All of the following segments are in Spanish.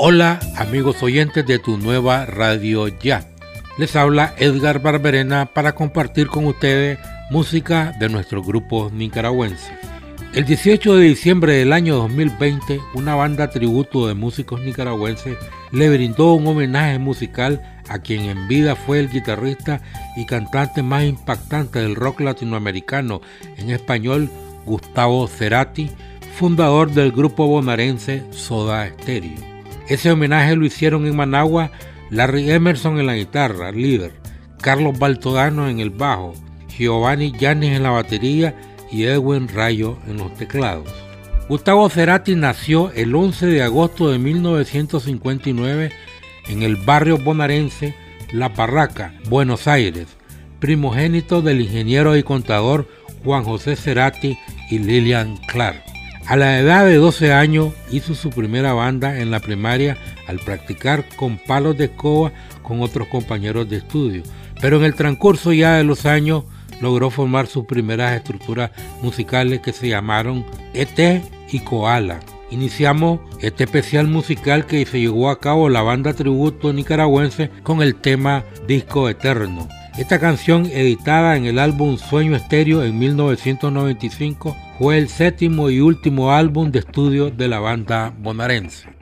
Hola amigos oyentes de tu nueva radio ya. Les habla Edgar Barberena para compartir con ustedes música de nuestro grupo nicaragüense. El 18 de diciembre del año 2020, una banda tributo de músicos nicaragüenses le brindó un homenaje musical a quien en vida fue el guitarrista y cantante más impactante del rock latinoamericano en español, Gustavo Cerati, fundador del grupo bonaerense Soda Stereo. Ese homenaje lo hicieron en Managua Larry Emerson en la guitarra, líder, Carlos Baltodano en el bajo, Giovanni Yanis en la batería y Edwin Rayo en los teclados. Gustavo Cerati nació el 11 de agosto de 1959 en el barrio bonaerense La Parraca, Buenos Aires, primogénito del ingeniero y contador Juan José Cerati y Lilian Clark. A la edad de 12 años hizo su primera banda en la primaria al practicar con palos de escoba con otros compañeros de estudio, pero en el transcurso ya de los años logró formar sus primeras estructuras musicales que se llamaron ET y Koala. Iniciamos este especial musical que se llevó a cabo la banda tributo nicaragüense con el tema Disco Eterno. Esta canción, editada en el álbum Sueño Estéreo en 1995, fue el séptimo y último álbum de estudio de la banda bonaerense.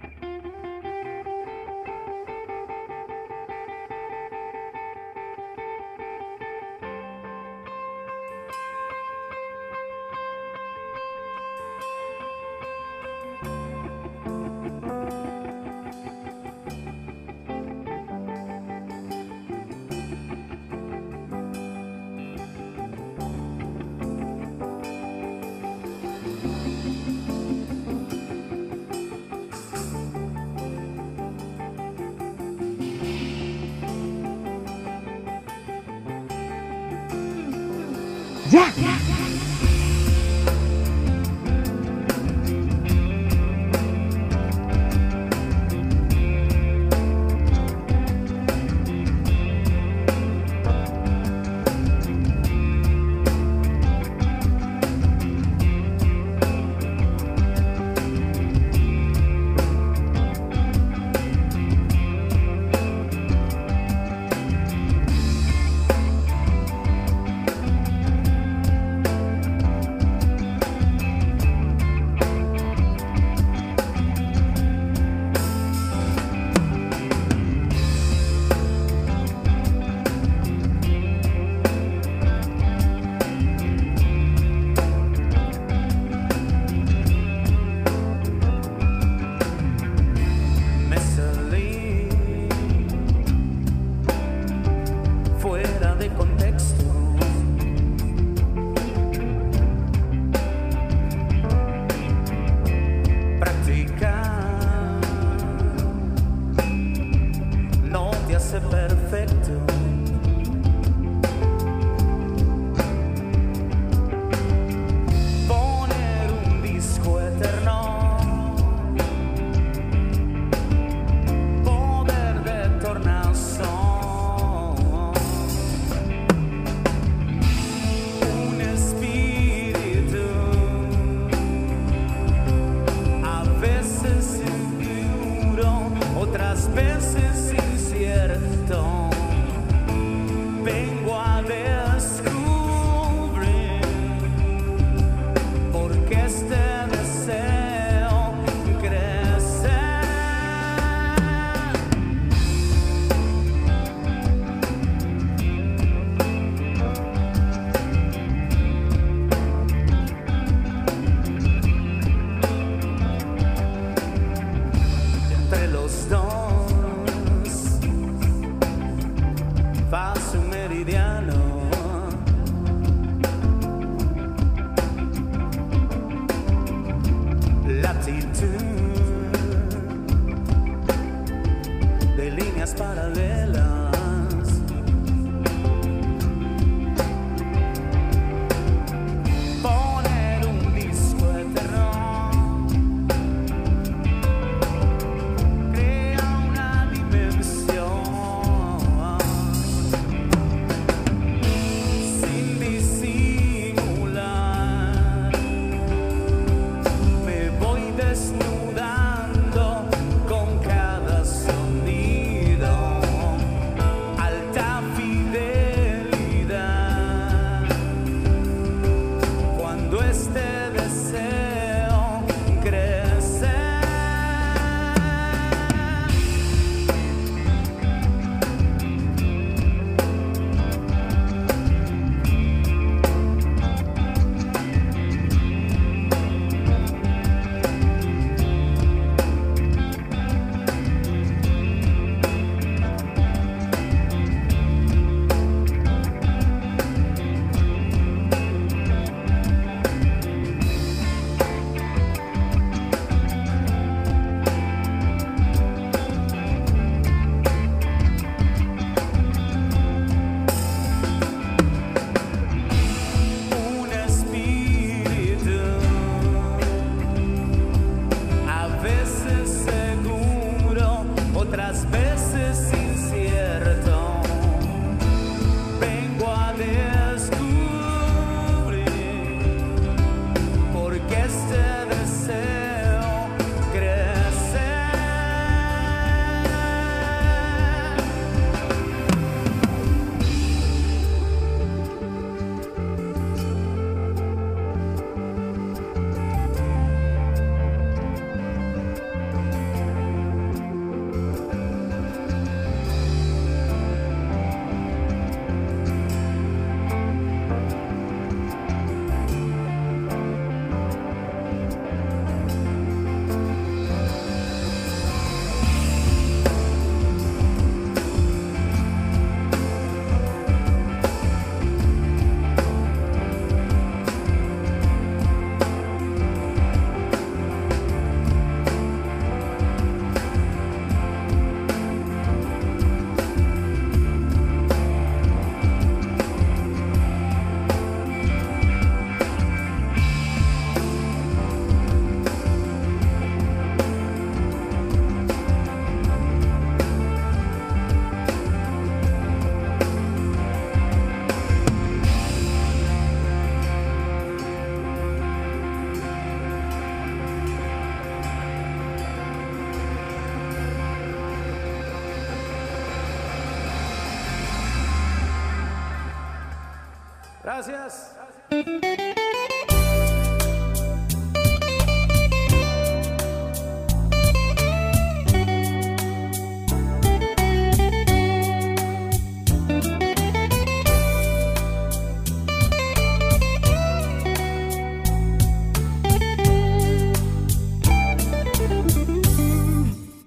Gracias.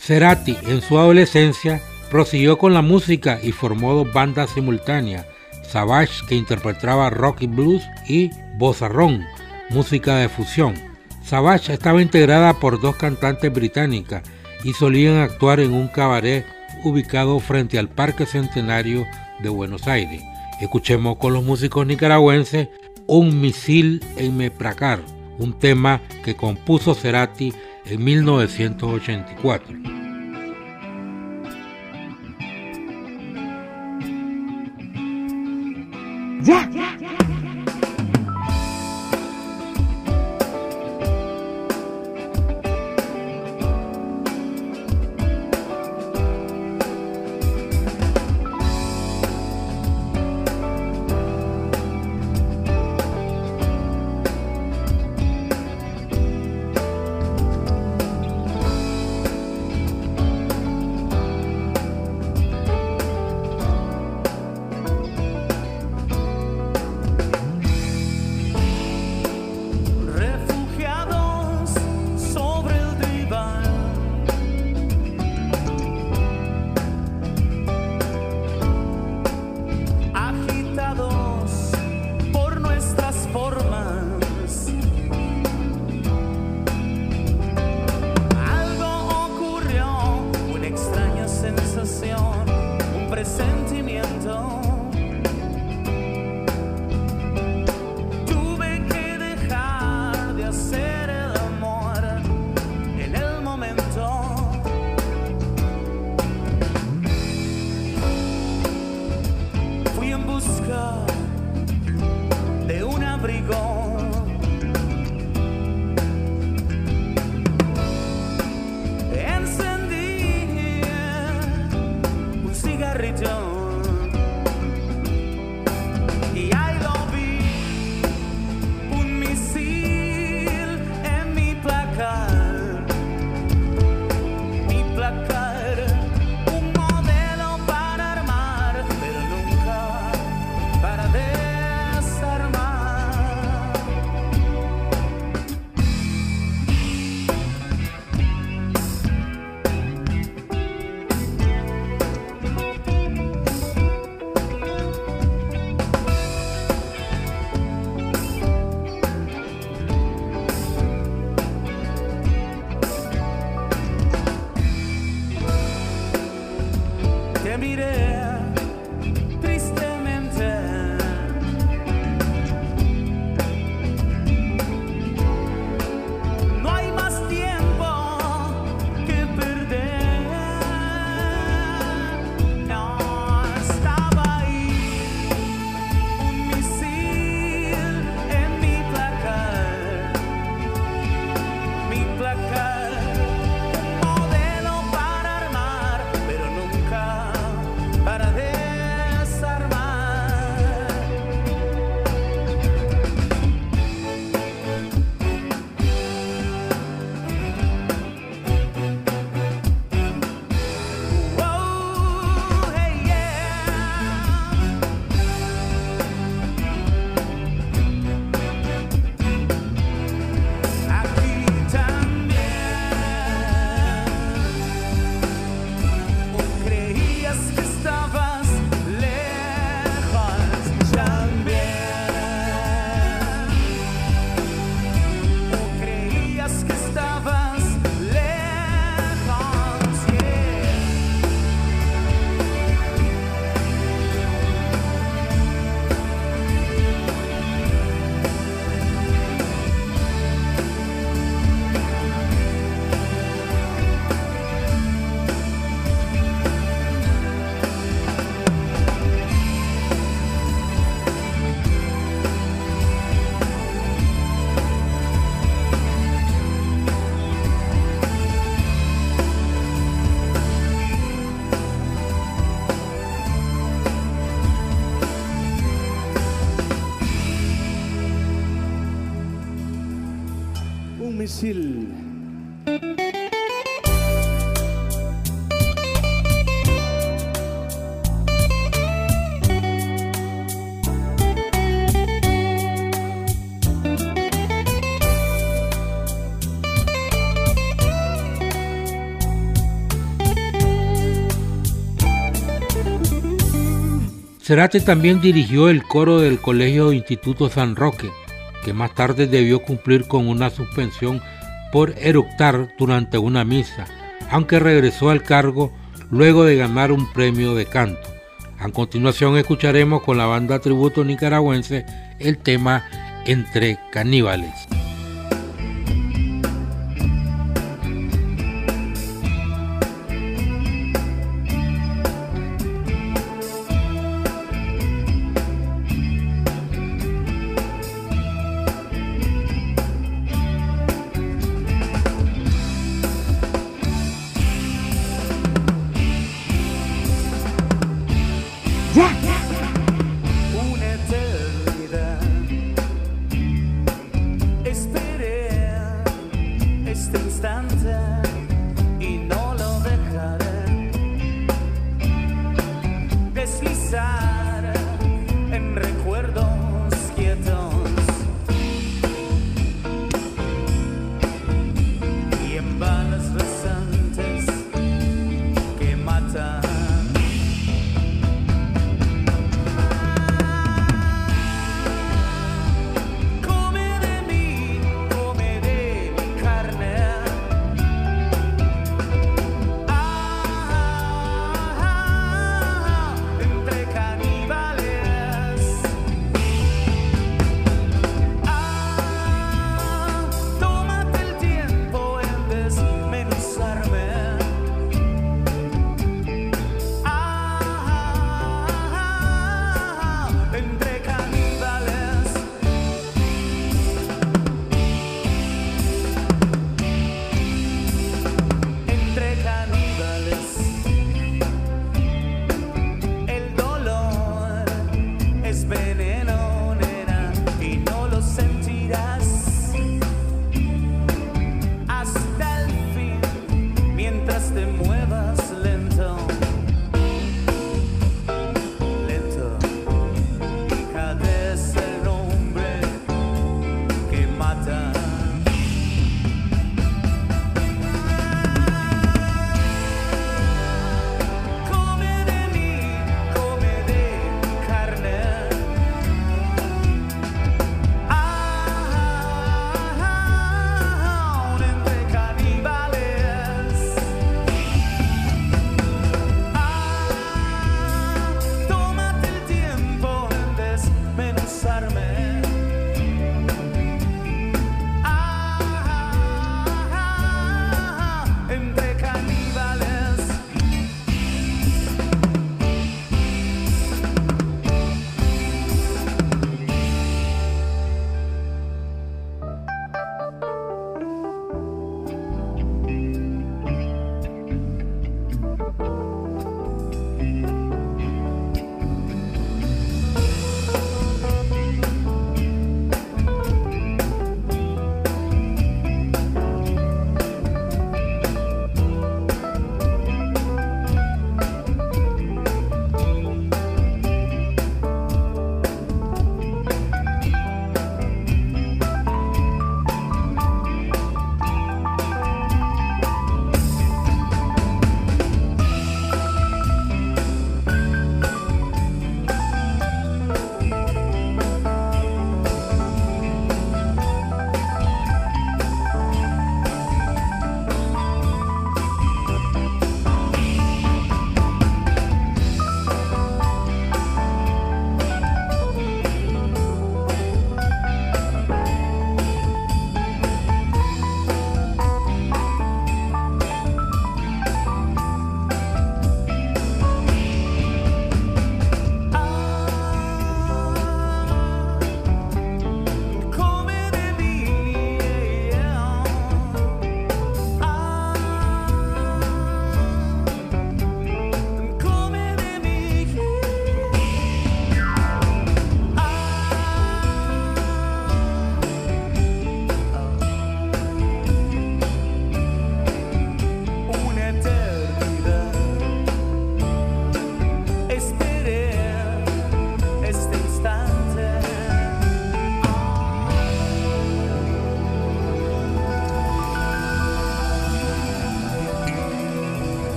Cerati en su adolescencia prosiguió con la música y formó dos bandas simultáneas, Savage que interpretaba rock y blues y Bozarrón, música de fusión. Savage estaba integrada por dos cantantes británicas y solían actuar en un cabaret ubicado frente al Parque Centenario de Buenos Aires. Escuchemos con los músicos nicaragüenses Un misil en Mepracar, un tema que compuso Cerati en 1984. Ya. Misil. Cerati también dirigió el coro del Colegio Instituto San Roque, que más tarde debió cumplir con una suspensión por eructar durante una misa, aunque regresó al cargo luego de ganar un premio de canto. A continuación escucharemos con la banda tributo nicaragüense el tema Entre Caníbales.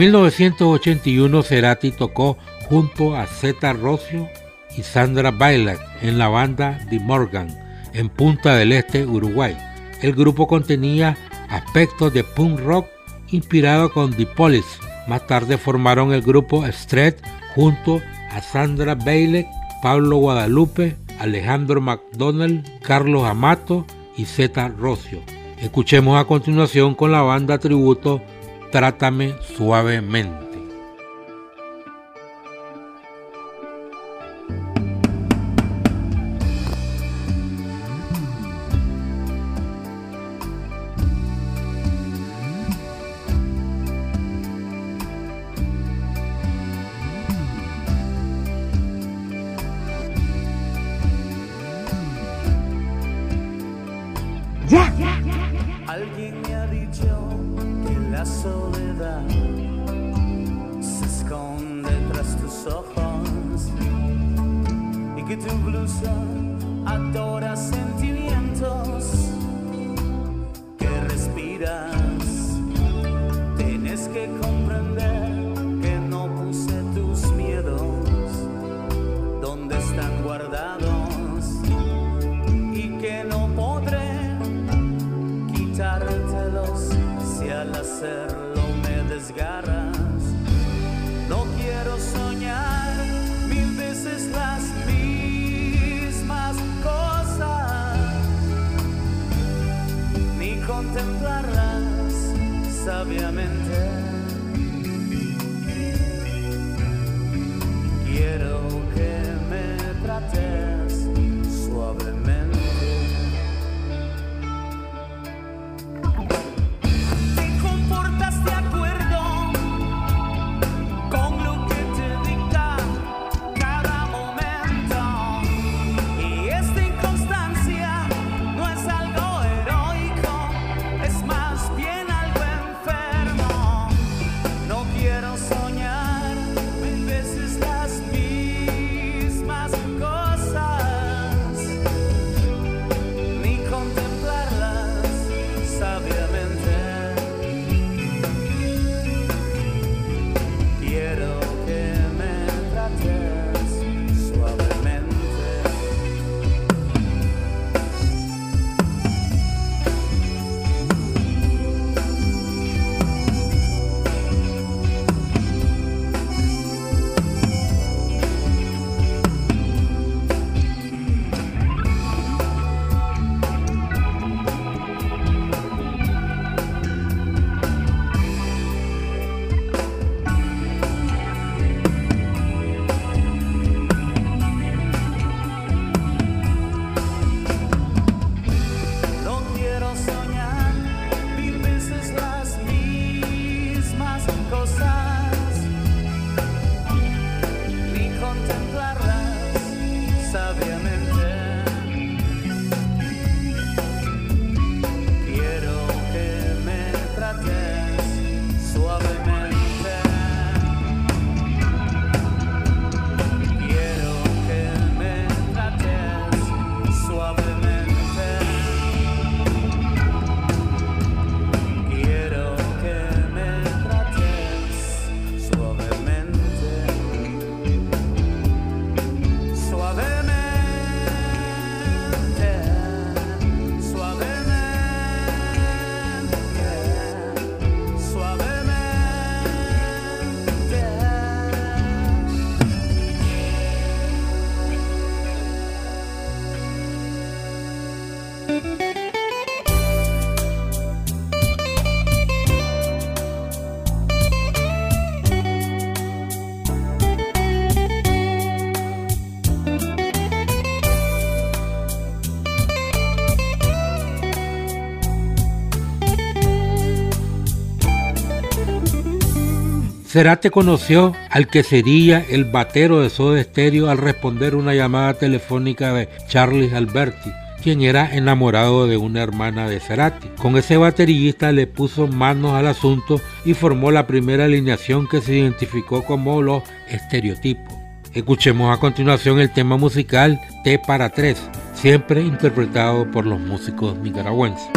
1981 Cerati tocó junto a Zeta Rocio y Sandra Bailac en la banda The Morgan en Punta del Este, Uruguay. El grupo contenía aspectos de punk rock inspirado con The Police. Más tarde formaron el grupo Street junto a Sandra Bailey, Pablo Guadalupe, Alejandro McDonald, Carlos Amato y Zeta Rocio. Escuchemos a continuación con la banda tributo Trátame suavemente. obviamente. Cerate conoció al que sería el batero de Soda Stereo al responder una llamada telefónica de Charles Alberti, quien era enamorado de una hermana de Cerati. Con ese baterista le puso manos al asunto y formó la primera alineación que se identificó como los estereotipos. Escuchemos a continuación el tema musical T para tres, siempre interpretado por los músicos nicaragüenses.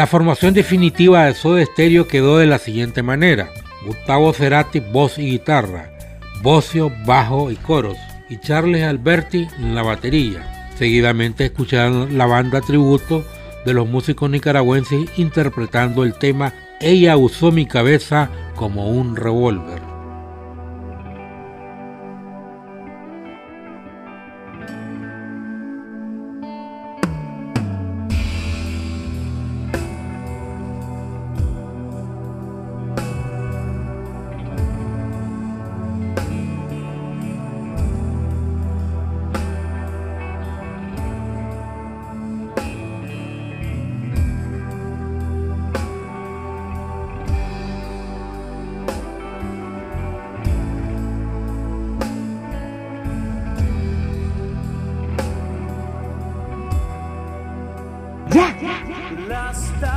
La formación definitiva de Soda Stereo quedó de la siguiente manera. Gustavo Cerati, voz y guitarra, Bocio, bajo y coros, y Charles Alberti en la batería. Seguidamente escucharon la banda tributo de los músicos nicaragüenses interpretando el tema Ella usó mi cabeza como un revólver. hasta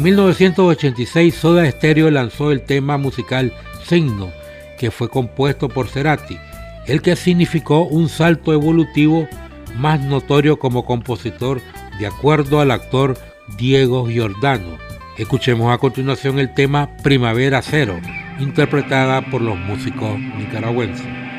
En 1986 Soda Stereo lanzó el tema musical Signo, que fue compuesto por Cerati, el que significó un salto evolutivo más notorio como compositor de acuerdo al actor Diego Giordano. Escuchemos a continuación el tema Primavera Cero, interpretada por los músicos nicaragüenses.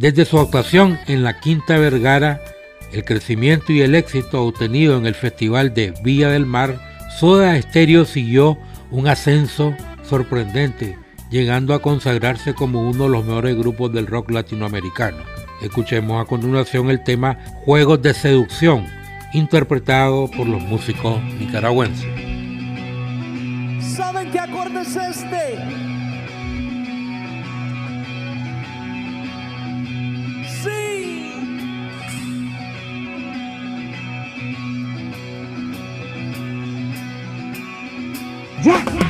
Desde su actuación en la Quinta Vergara, el crecimiento y el éxito obtenido en el Festival de Villa del Mar, Soda Stereo siguió un ascenso sorprendente, llegando a consagrarse como uno de los mejores grupos del rock latinoamericano. Escuchemos a continuación el tema Juegos de Seducción, interpretado por los músicos nicaragüenses. ¿Saben qué acorde es este? Jack.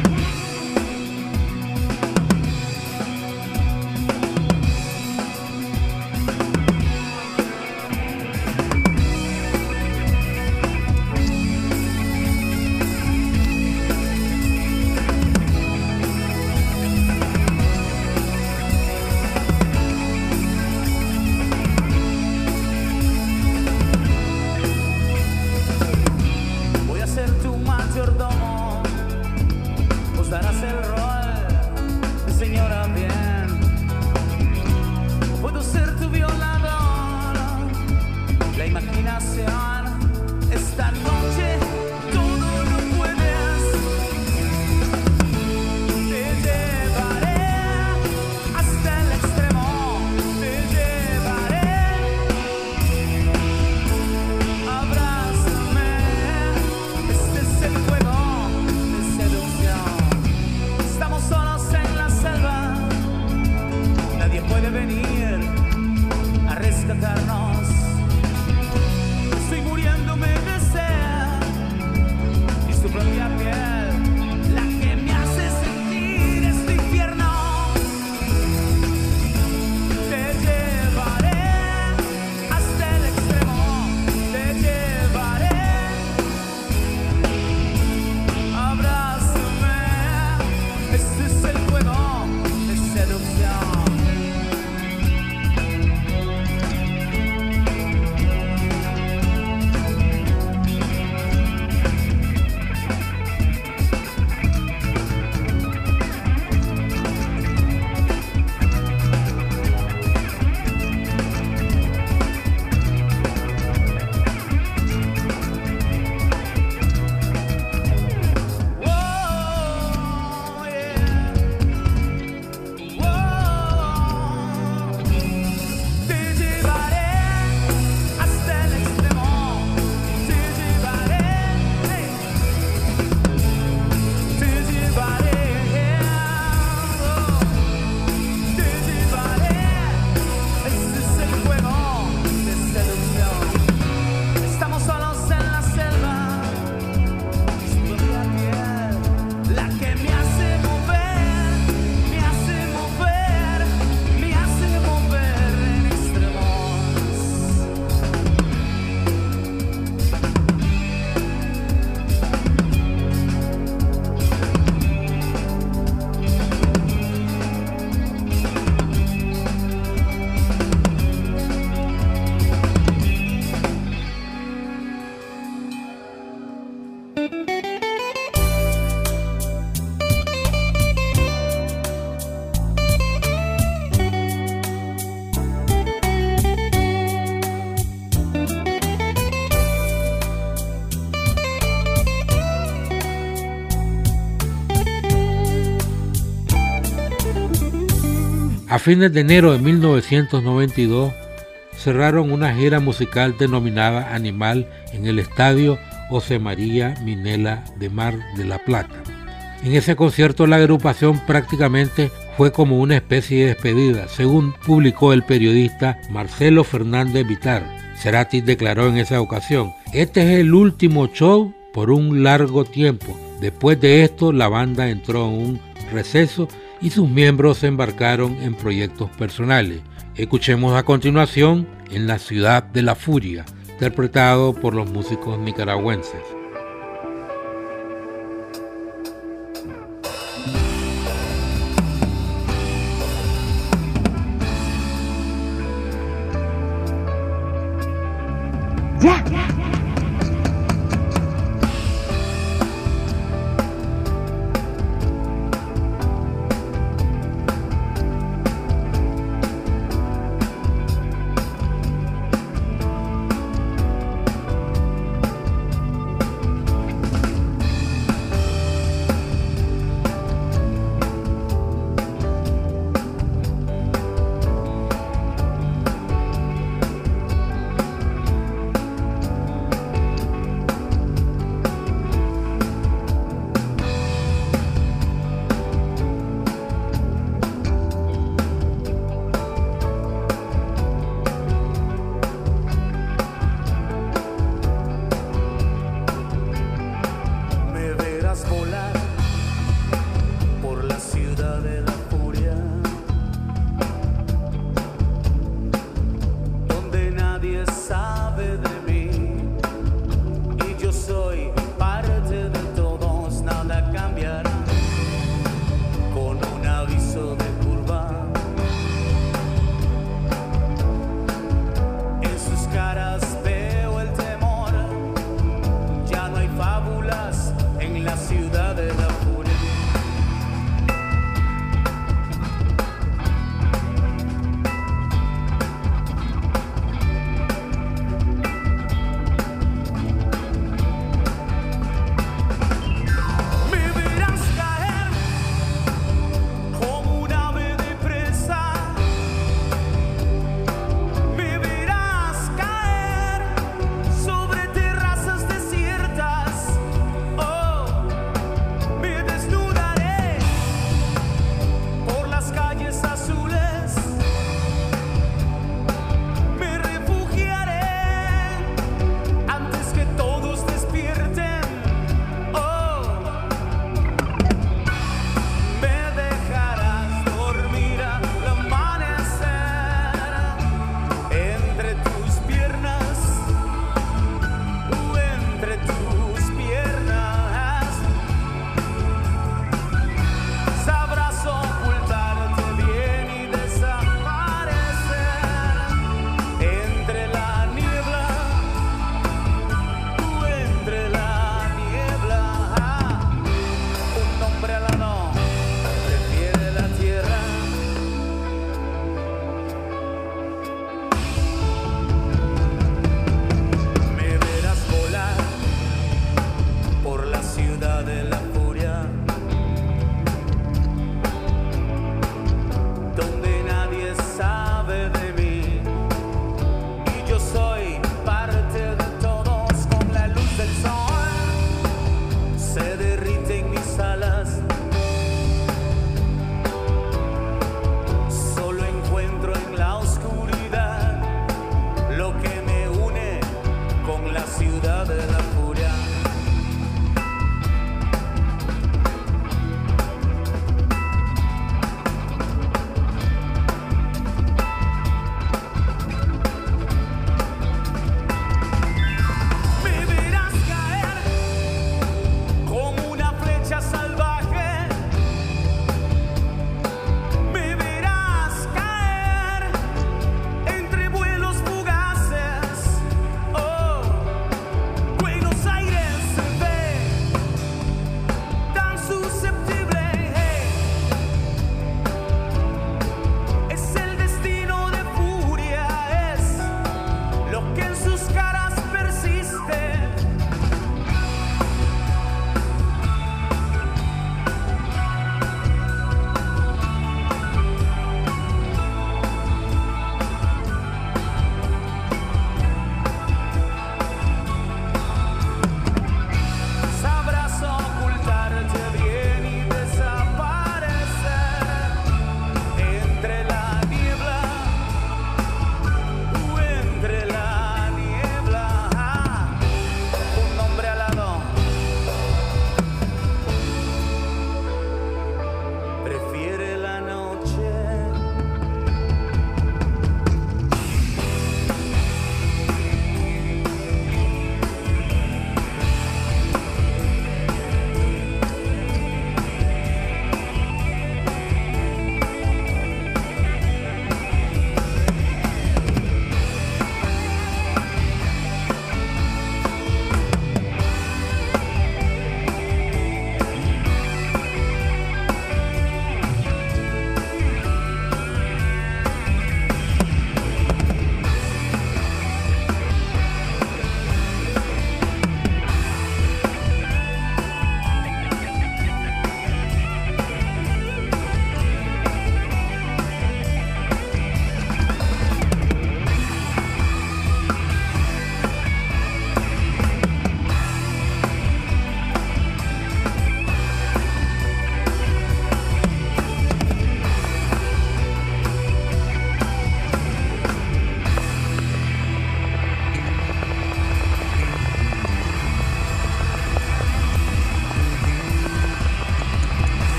Fines de enero de 1992 cerraron una gira musical denominada Animal en el estadio José María Minela de Mar de la Plata. En ese concierto la agrupación prácticamente fue como una especie de despedida, según publicó el periodista Marcelo Fernández Vitar. Cerati declaró en esa ocasión, este es el último show por un largo tiempo. Después de esto la banda entró en un receso y sus miembros se embarcaron en proyectos personales. Escuchemos a continuación En la ciudad de la furia, interpretado por los músicos nicaragüenses.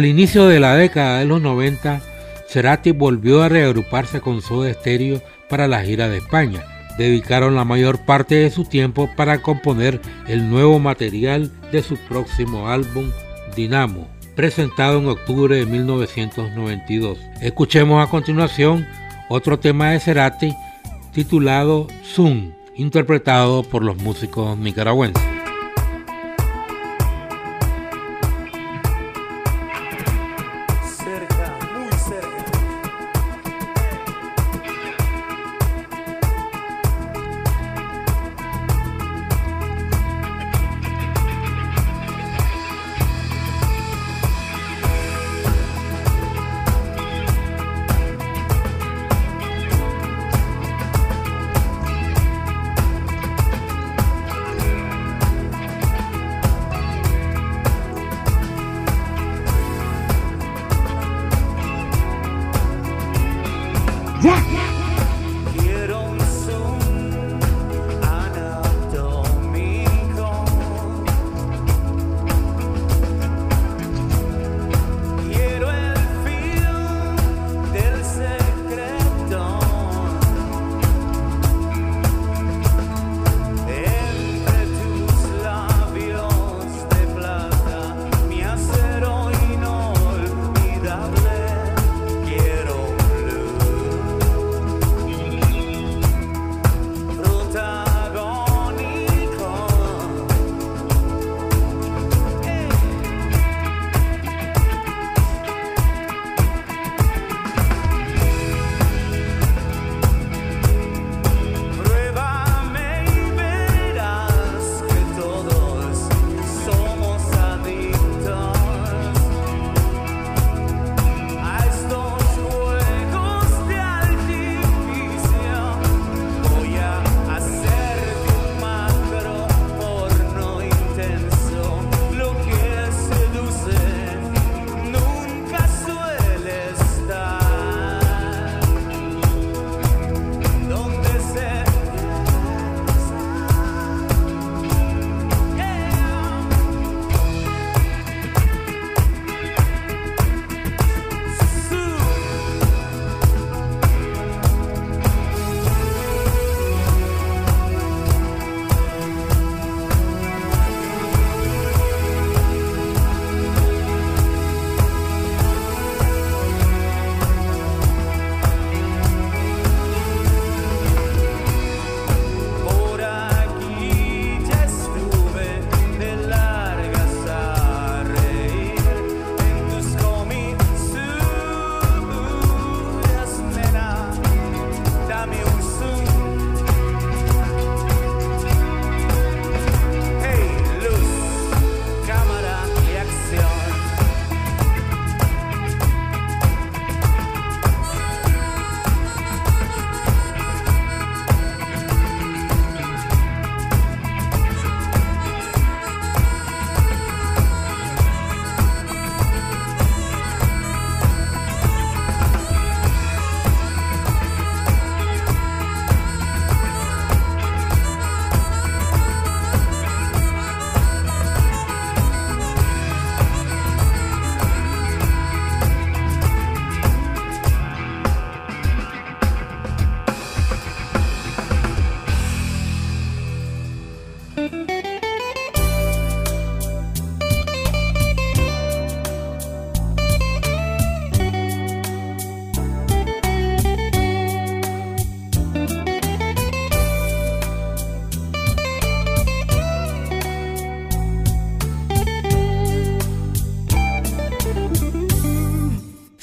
Al inicio de la década de los 90, Cerati volvió a reagruparse con Soda Stereo para la gira de España. Dedicaron la mayor parte de su tiempo para componer el nuevo material de su próximo álbum, Dinamo, presentado en octubre de 1992. Escuchemos a continuación otro tema de Cerati titulado Zoom, interpretado por los músicos nicaragüenses. Yeah. yeah.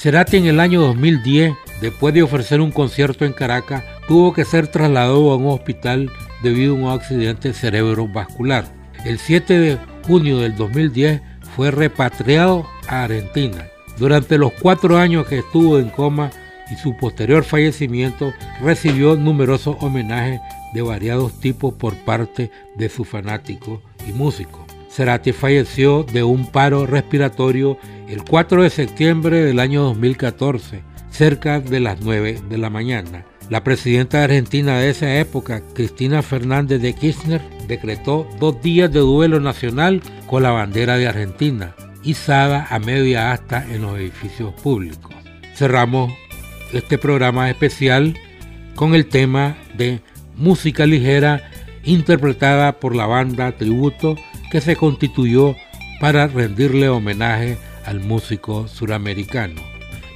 Cerati en el año 2010, después de ofrecer un concierto en Caracas, tuvo que ser trasladado a un hospital debido a un accidente cerebrovascular. El 7 de junio del 2010 fue repatriado a Argentina. Durante los cuatro años que estuvo en coma y su posterior fallecimiento, recibió numerosos homenajes de variados tipos por parte de sus fanáticos y músicos. Cerati falleció de un paro respiratorio el 4 de septiembre del año 2014, cerca de las 9 de la mañana. La presidenta argentina de esa época, Cristina Fernández de Kirchner, decretó dos días de duelo nacional con la bandera de Argentina. izada a media asta en los edificios públicos. Cerramos este programa especial con el tema de música ligera interpretada por la banda Tributo que se constituyó para rendirle homenaje al músico suramericano.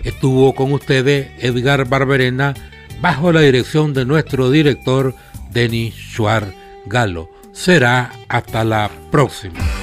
Estuvo con ustedes Edgar Barberena bajo la dirección de nuestro director Denis Schwar Galo. Será hasta la próxima.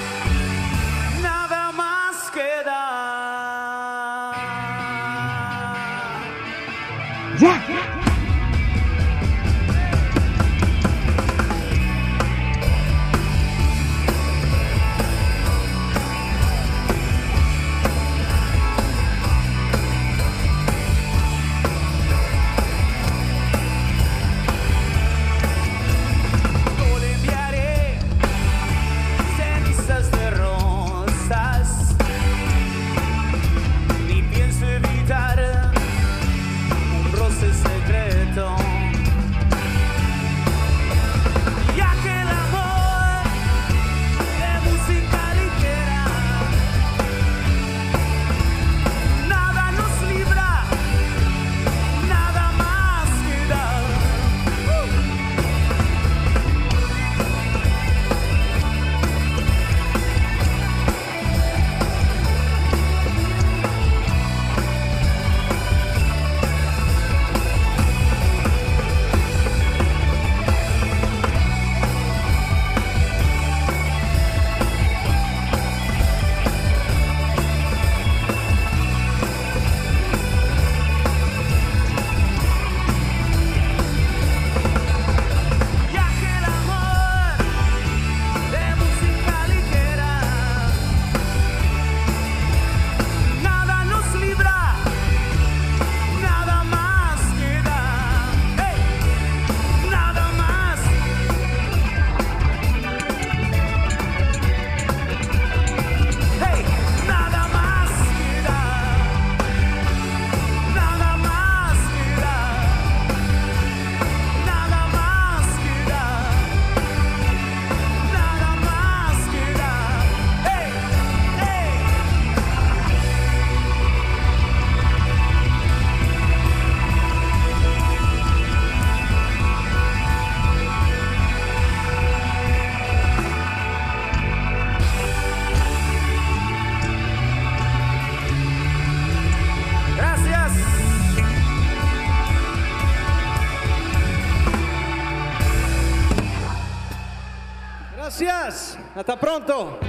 Hasta pronto.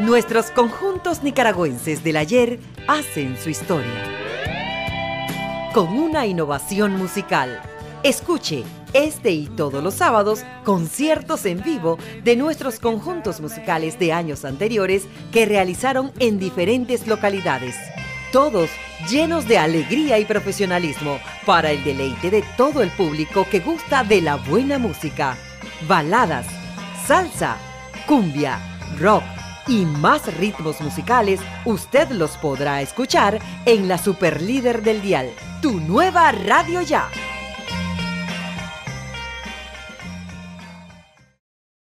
Nuestros conjuntos nicaragüenses del ayer hacen su historia. Con una innovación musical. Escuche este y todos los sábados conciertos en vivo de nuestros conjuntos musicales de años anteriores que realizaron en diferentes localidades todos llenos de alegría y profesionalismo para el deleite de todo el público que gusta de la buena música. Baladas, salsa, cumbia, rock y más ritmos musicales, usted los podrá escuchar en la Superlíder del Dial, tu nueva radio ya.